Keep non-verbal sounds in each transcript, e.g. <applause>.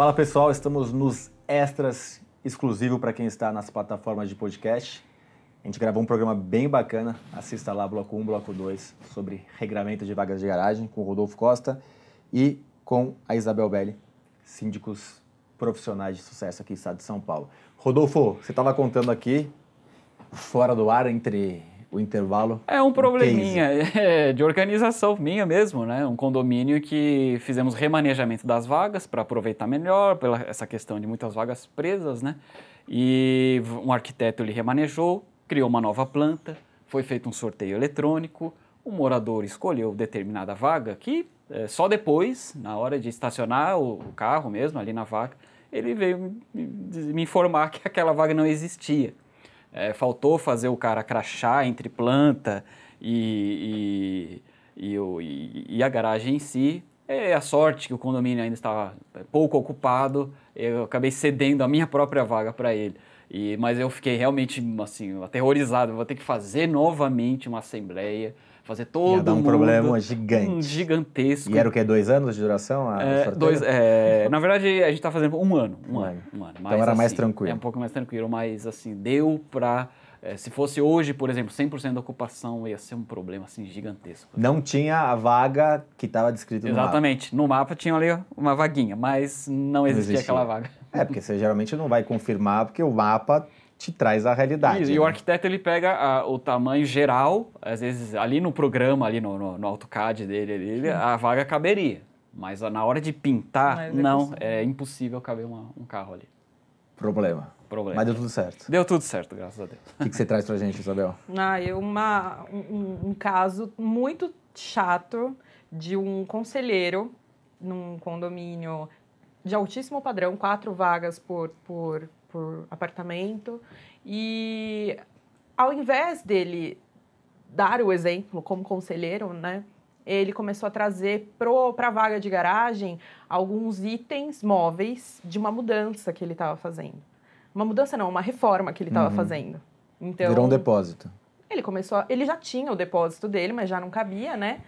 Fala pessoal, estamos nos extras exclusivo para quem está nas plataformas de podcast. A gente gravou um programa bem bacana, assista lá bloco 1, bloco 2, sobre regramento de vagas de garagem com o Rodolfo Costa e com a Isabel Belli, síndicos profissionais de sucesso aqui no estado de São Paulo. Rodolfo, você estava contando aqui, fora do ar, entre o intervalo. É um probleminha <laughs> é, de organização minha mesmo, né? Um condomínio que fizemos remanejamento das vagas para aproveitar melhor, pela essa questão de muitas vagas presas, né? E um arquiteto ele remanejou, criou uma nova planta, foi feito um sorteio eletrônico, o morador escolheu determinada vaga que é, só depois, na hora de estacionar o, o carro mesmo ali na vaga, ele veio me, me informar <laughs> que aquela vaga não existia. É, faltou fazer o cara crachar entre planta e, e, e, e, a garagem em si. É a sorte que o condomínio ainda estava pouco ocupado, eu acabei cedendo a minha própria vaga para ele. E, mas eu fiquei realmente assim, aterrorizado. Vou ter que fazer novamente uma assembleia fazer todo Ia dar um mundo, problema gigante. Um gigantesco. E era o que? Dois anos de duração? É, dois, é, <laughs> na verdade, a gente está fazendo um ano. Um, um ano, um ano. Mas, então era assim, mais tranquilo. É um pouco mais tranquilo, mas assim, deu para é, se fosse hoje, por exemplo, 100% da ocupação, ia ser um problema assim gigantesco. Não tinha a vaga que estava descrito no Exatamente. mapa. No mapa tinha ali uma vaguinha, mas não existia, não existia. aquela vaga. É, porque você geralmente não vai confirmar, porque o mapa te traz a realidade. Isso, né? E o arquiteto ele pega a, o tamanho geral, às vezes ali no programa, ali no, no, no AutoCAD dele, ele, a vaga caberia. Mas na hora de pintar, é não, é impossível caber uma, um carro ali. Problema. Problema. Mas deu tudo certo. Deu tudo certo, graças a Deus. O que, que você traz pra gente, Isabel? Ah, eu uma, um, um caso muito chato de um conselheiro num condomínio de altíssimo padrão, quatro vagas por, por por apartamento. E ao invés dele dar o exemplo como conselheiro, né, ele começou a trazer para a vaga de garagem alguns itens móveis de uma mudança que ele estava fazendo. Uma mudança não, uma reforma que ele estava uhum. fazendo. Então, Virou um depósito. Ele começou, a, ele já tinha o depósito dele, mas já não cabia, né?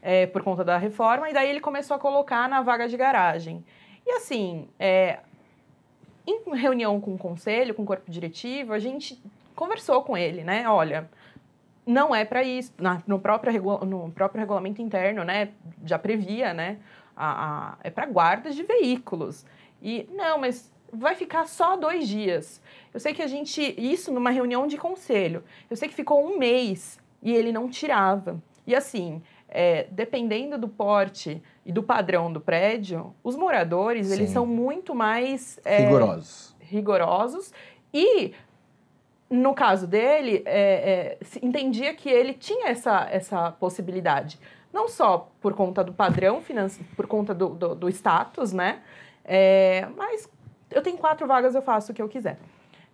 É, por conta da reforma, e daí ele começou a colocar na vaga de garagem. E assim, é, em reunião com o conselho, com o corpo diretivo, a gente conversou com ele, né? Olha, não é para isso. Na, no, próprio no próprio regulamento interno, né? Já previa, né? A, a, é para guardas de veículos. E não, mas vai ficar só dois dias. Eu sei que a gente. Isso numa reunião de conselho. Eu sei que ficou um mês e ele não tirava. E assim, é, dependendo do porte e do padrão do prédio, os moradores Sim. eles são muito mais é, rigorosos. rigorosos e no caso dele é, é entendia que ele tinha essa, essa possibilidade não só por conta do padrão financeiro, por conta do, do, do status, né? É, mas eu tenho quatro vagas, eu faço o que eu quiser.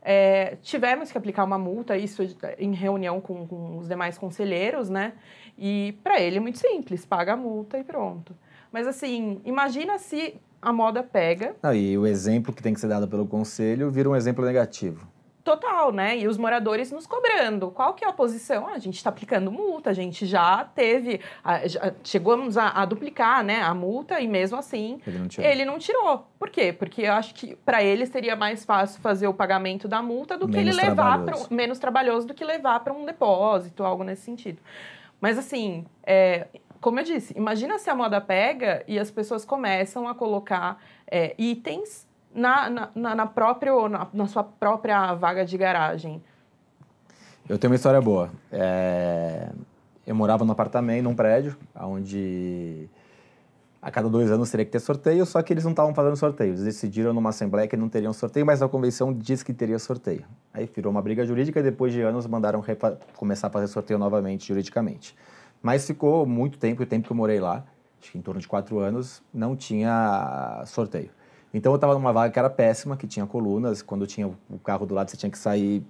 É, tivemos que aplicar uma multa, isso em reunião com, com os demais conselheiros, né? E para ele é muito simples, paga a multa e pronto. Mas assim, imagina se a moda pega. Ah, e o exemplo que tem que ser dado pelo conselho vira um exemplo negativo. Total, né? E os moradores nos cobrando. Qual que é a posição? Ah, a gente está aplicando multa, a gente já teve, a, já chegamos a, a, duplicar né, a multa e mesmo assim ele não, tirou. ele não tirou. Por quê? Porque eu acho que para ele seria mais fácil fazer o pagamento da multa do menos que ele levar para menos trabalhoso do que levar para um depósito, algo nesse sentido. Mas assim, é, como eu disse, imagina se a moda pega e as pessoas começam a colocar é, itens na, na, na, própria, na, na, sua própria vaga de garagem? Eu tenho uma história boa. É... Eu morava num apartamento, num prédio, onde a cada dois anos teria que ter sorteio, só que eles não estavam fazendo sorteio. Eles decidiram numa assembleia que não teriam sorteio, mas a convenção disse que teria sorteio. Aí virou uma briga jurídica e depois de anos mandaram começar a fazer sorteio novamente, juridicamente. Mas ficou muito tempo, o tempo que eu morei lá, acho que em torno de quatro anos, não tinha sorteio. Então eu estava numa vaga que era péssima, que tinha colunas. Quando tinha o carro do lado, você tinha que sair,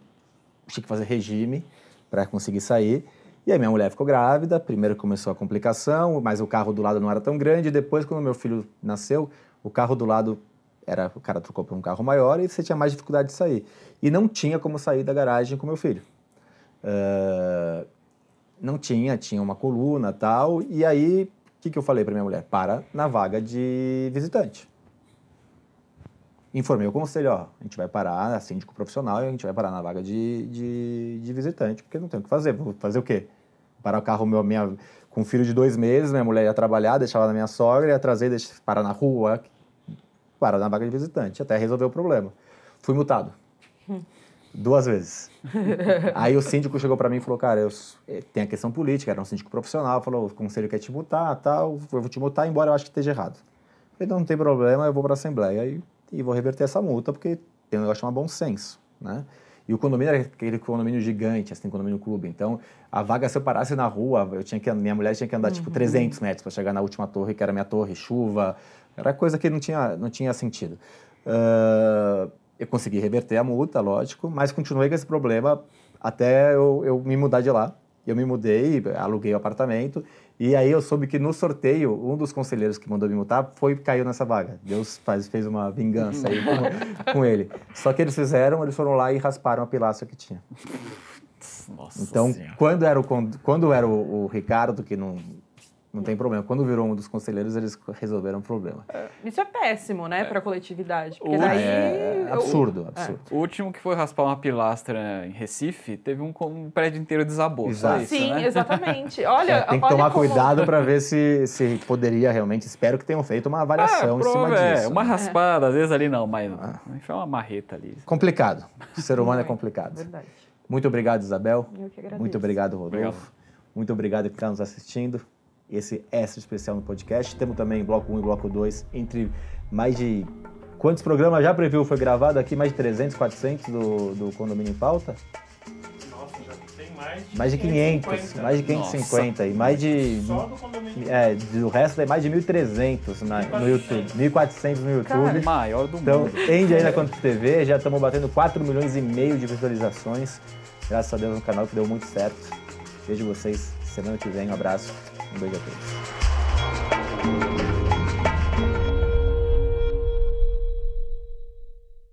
tinha que fazer regime para conseguir sair. E aí minha mulher ficou grávida, primeiro começou a complicação, mas o carro do lado não era tão grande. Depois, quando meu filho nasceu, o carro do lado era o cara trocou para um carro maior e você tinha mais dificuldade de sair. E não tinha como sair da garagem com meu filho. Uh, não tinha, tinha uma coluna tal. E aí, o que, que eu falei para minha mulher? Para na vaga de visitante. Informei o conselho, ó, a gente vai parar, síndico profissional, e a gente vai parar na vaga de, de, de visitante, porque não tem o que fazer. Vou fazer o quê? Parar o carro meu, minha, com um filho de dois meses, minha mulher ia trabalhar, deixava na minha sogra, ia trazer, deixar, parar na rua, parar na vaga de visitante, até resolver o problema. Fui multado. Duas vezes. <laughs> Aí o síndico chegou para mim e falou, cara, eu, eh, tem a questão política, era um síndico profissional, falou, o conselho quer te multar, tal, eu vou te multar, embora eu acho que esteja errado. Eu falei, não, não tem problema, eu vou para a Assembleia e, e vou reverter essa multa, porque tem um negócio chamado bom senso, né? E o condomínio era aquele condomínio gigante, assim, condomínio clube. Então, a vaga, se eu parasse na rua, eu tinha que, minha mulher tinha que andar, tipo, uhum. tipo, 300 metros para chegar na última torre, que era minha torre, chuva. Era coisa que não tinha, não tinha sentido. Uh, eu consegui reverter a multa, lógico, mas continuei com esse problema até eu, eu me mudar de lá. Eu me mudei, aluguei o apartamento e aí eu soube que no sorteio, um dos conselheiros que mandou me multar foi caiu nessa vaga. Deus faz, fez uma vingança aí com, <laughs> com, ele. Só que eles fizeram, eles foram lá e rasparam a pilastra que tinha. Nossa então, senhora. quando era, o, quando era o, o Ricardo, que não, não tem problema. Quando virou um dos conselheiros, eles resolveram o problema. É, isso é péssimo, né, é. para a coletividade. Porque o... daí... É absurdo, absurdo. É. O último que foi raspar uma pilastra em Recife, teve um, um prédio inteiro desabou. Exato. Isso, Sim, né? exatamente. Olha, é, tem que tomar como... cuidado para ver se, se poderia realmente. Espero que tenham feito uma avaliação é, em cima é, disso. Uma raspada, às vezes ali não, mas ah. enfim, uma marreta ali. Complicado. O ser humano é complicado. Verdade. Muito obrigado, Isabel. Eu que agradeço. Muito obrigado, Rodolfo. Obrigado. Muito obrigado por estar nos assistindo esse extra especial no podcast. Temos também bloco 1 e bloco 2 entre mais de. Quantos programas já previu foi gravado aqui? Mais de 300, 400 do, do Condomínio em Pauta? Nossa, já tem mais de mais de 500, 550. mais de 550 Nossa. e mais de só do condomínio. É, do resto é mais de 1.300 na, no YouTube, 1.400 no YouTube. Cara, maior do então, mundo. Então, ende aí na Conta TV, já estamos batendo 4 milhões e meio de visualizações. Graças a Deus no canal que deu muito certo. Vejo vocês semana que vem. Um abraço. Um beijo a todos.